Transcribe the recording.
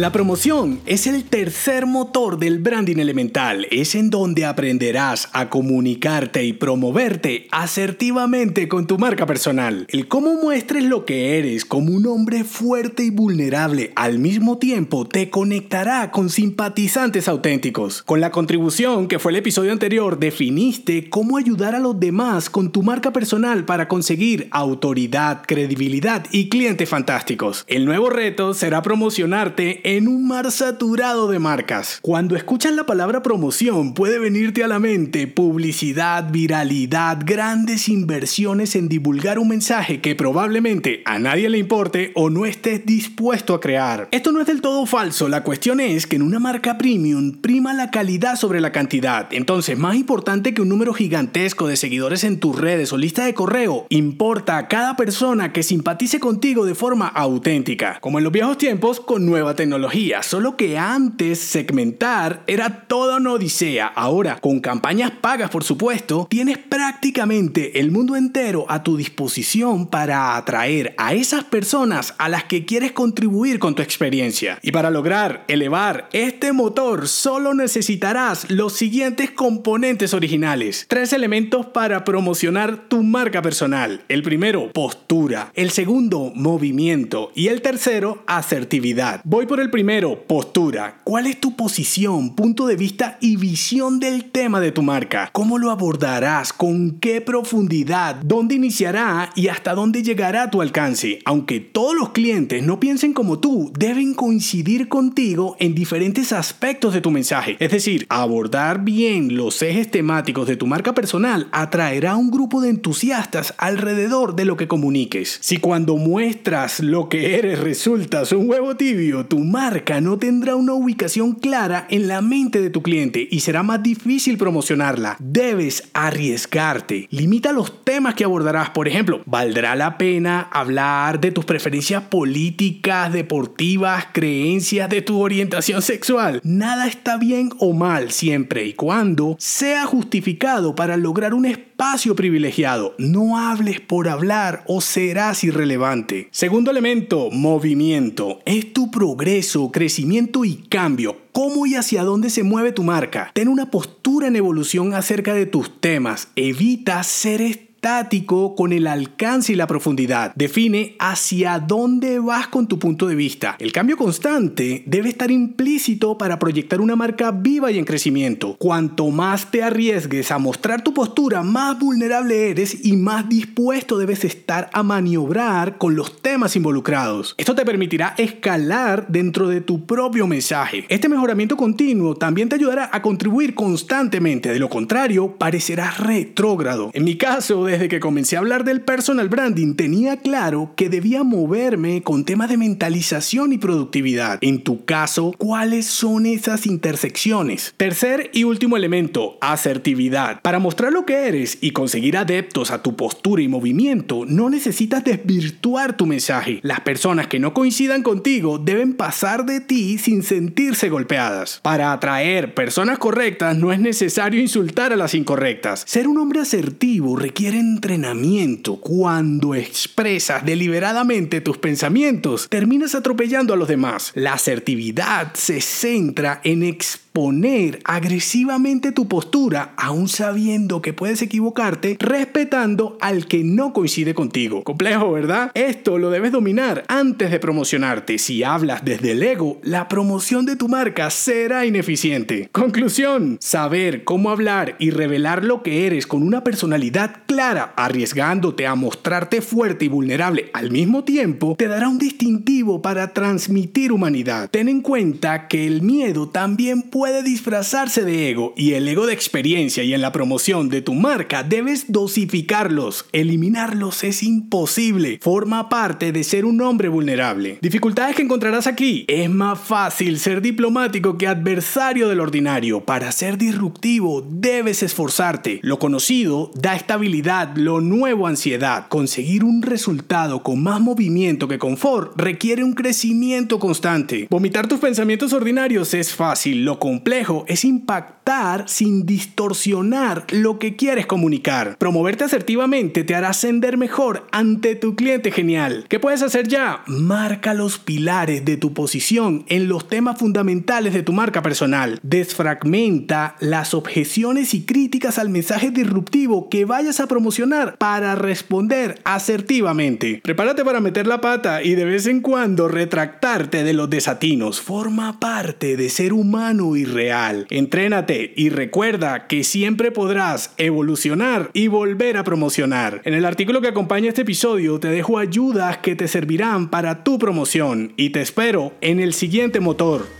La promoción es el tercer motor del branding elemental. Es en donde aprenderás a comunicarte y promoverte asertivamente con tu marca personal. El cómo muestres lo que eres como un hombre fuerte y vulnerable al mismo tiempo te conectará con simpatizantes auténticos. Con la contribución que fue el episodio anterior, definiste cómo ayudar a los demás con tu marca personal para conseguir autoridad, credibilidad y clientes fantásticos. El nuevo reto será promocionarte en un mar saturado de marcas. Cuando escuchas la palabra promoción puede venirte a la mente publicidad, viralidad, grandes inversiones en divulgar un mensaje que probablemente a nadie le importe o no estés dispuesto a crear. Esto no es del todo falso, la cuestión es que en una marca premium prima la calidad sobre la cantidad. Entonces, más importante que un número gigantesco de seguidores en tus redes o lista de correo, importa a cada persona que simpatice contigo de forma auténtica, como en los viejos tiempos con nueva tecnología solo que antes segmentar era toda una odisea. Ahora, con campañas pagas por supuesto, tienes prácticamente el mundo entero a tu disposición para atraer a esas personas a las que quieres contribuir con tu experiencia. Y para lograr elevar este motor, solo necesitarás los siguientes componentes originales. Tres elementos para promocionar tu marca personal. El primero, postura. El segundo, movimiento. Y el tercero, asertividad. Voy por el primero, postura. ¿Cuál es tu posición, punto de vista y visión del tema de tu marca? ¿Cómo lo abordarás? ¿Con qué profundidad? ¿Dónde iniciará y hasta dónde llegará tu alcance? Aunque todos los clientes no piensen como tú, deben coincidir contigo en diferentes aspectos de tu mensaje. Es decir, abordar bien los ejes temáticos de tu marca personal atraerá a un grupo de entusiastas alrededor de lo que comuniques. Si cuando muestras lo que eres resultas un huevo tibio, tu marca no tendrá una ubicación clara en la mente de tu cliente y será más difícil promocionarla. Debes arriesgarte. Limita los temas que abordarás. Por ejemplo, ¿valdrá la pena hablar de tus preferencias políticas, deportivas, creencias, de tu orientación sexual? Nada está bien o mal siempre y cuando sea justificado para lograr un espacio privilegiado. No hables por hablar o serás irrelevante. Segundo elemento, movimiento. Es tu progreso crecimiento y cambio. ¿Cómo y hacia dónde se mueve tu marca? Ten una postura en evolución acerca de tus temas. Evita ser estático con el alcance y la profundidad. Define hacia dónde vas con tu punto de vista. El cambio constante debe estar implícito para proyectar una marca viva y en crecimiento. Cuanto más te arriesgues a mostrar tu postura, más vulnerable eres y más dispuesto debes estar a maniobrar con los temas involucrados. Esto te permitirá escalar dentro de tu propio mensaje. Este mejoramiento continuo también te ayudará a contribuir constantemente. De lo contrario, parecerás retrógrado. En mi caso, desde que comencé a hablar del personal branding tenía claro que debía moverme con temas de mentalización y productividad. En tu caso, ¿cuáles son esas intersecciones? Tercer y último elemento, asertividad. Para mostrar lo que eres y conseguir adeptos a tu postura y movimiento, no necesitas desvirtuar tu mensaje. Las personas que no coincidan contigo deben pasar de ti sin sentirse golpeadas. Para atraer personas correctas no es necesario insultar a las incorrectas. Ser un hombre asertivo requiere entrenamiento, cuando expresas deliberadamente tus pensamientos, terminas atropellando a los demás. La asertividad se centra en expresar poner agresivamente tu postura, aún sabiendo que puedes equivocarte, respetando al que no coincide contigo. Complejo, ¿verdad? Esto lo debes dominar antes de promocionarte. Si hablas desde el ego, la promoción de tu marca será ineficiente. Conclusión, saber cómo hablar y revelar lo que eres con una personalidad clara, arriesgándote a mostrarte fuerte y vulnerable al mismo tiempo, te dará un distintivo para transmitir humanidad. Ten en cuenta que el miedo también puede disfrazarse de ego y el ego de experiencia y en la promoción de tu marca debes dosificarlos. Eliminarlos es imposible. Forma parte de ser un hombre vulnerable. Dificultades que encontrarás aquí. Es más fácil ser diplomático que adversario del ordinario. Para ser disruptivo debes esforzarte. Lo conocido da estabilidad lo nuevo ansiedad. Conseguir un resultado con más movimiento que confort requiere un crecimiento constante. Vomitar tus pensamientos ordinarios es fácil, lo complejo es impactar sin distorsionar lo que quieres comunicar. Promoverte asertivamente te hará ascender mejor ante tu cliente genial. ¿Qué puedes hacer ya? Marca los pilares de tu posición en los temas fundamentales de tu marca personal. Desfragmenta las objeciones y críticas al mensaje disruptivo que vayas a promocionar para responder asertivamente. Prepárate para meter la pata y de vez en cuando retractarte de los desatinos. Forma parte de ser humano y real. Entrénate y recuerda que siempre podrás evolucionar y volver a promocionar. En el artículo que acompaña este episodio te dejo ayudas que te servirán para tu promoción y te espero en el siguiente motor.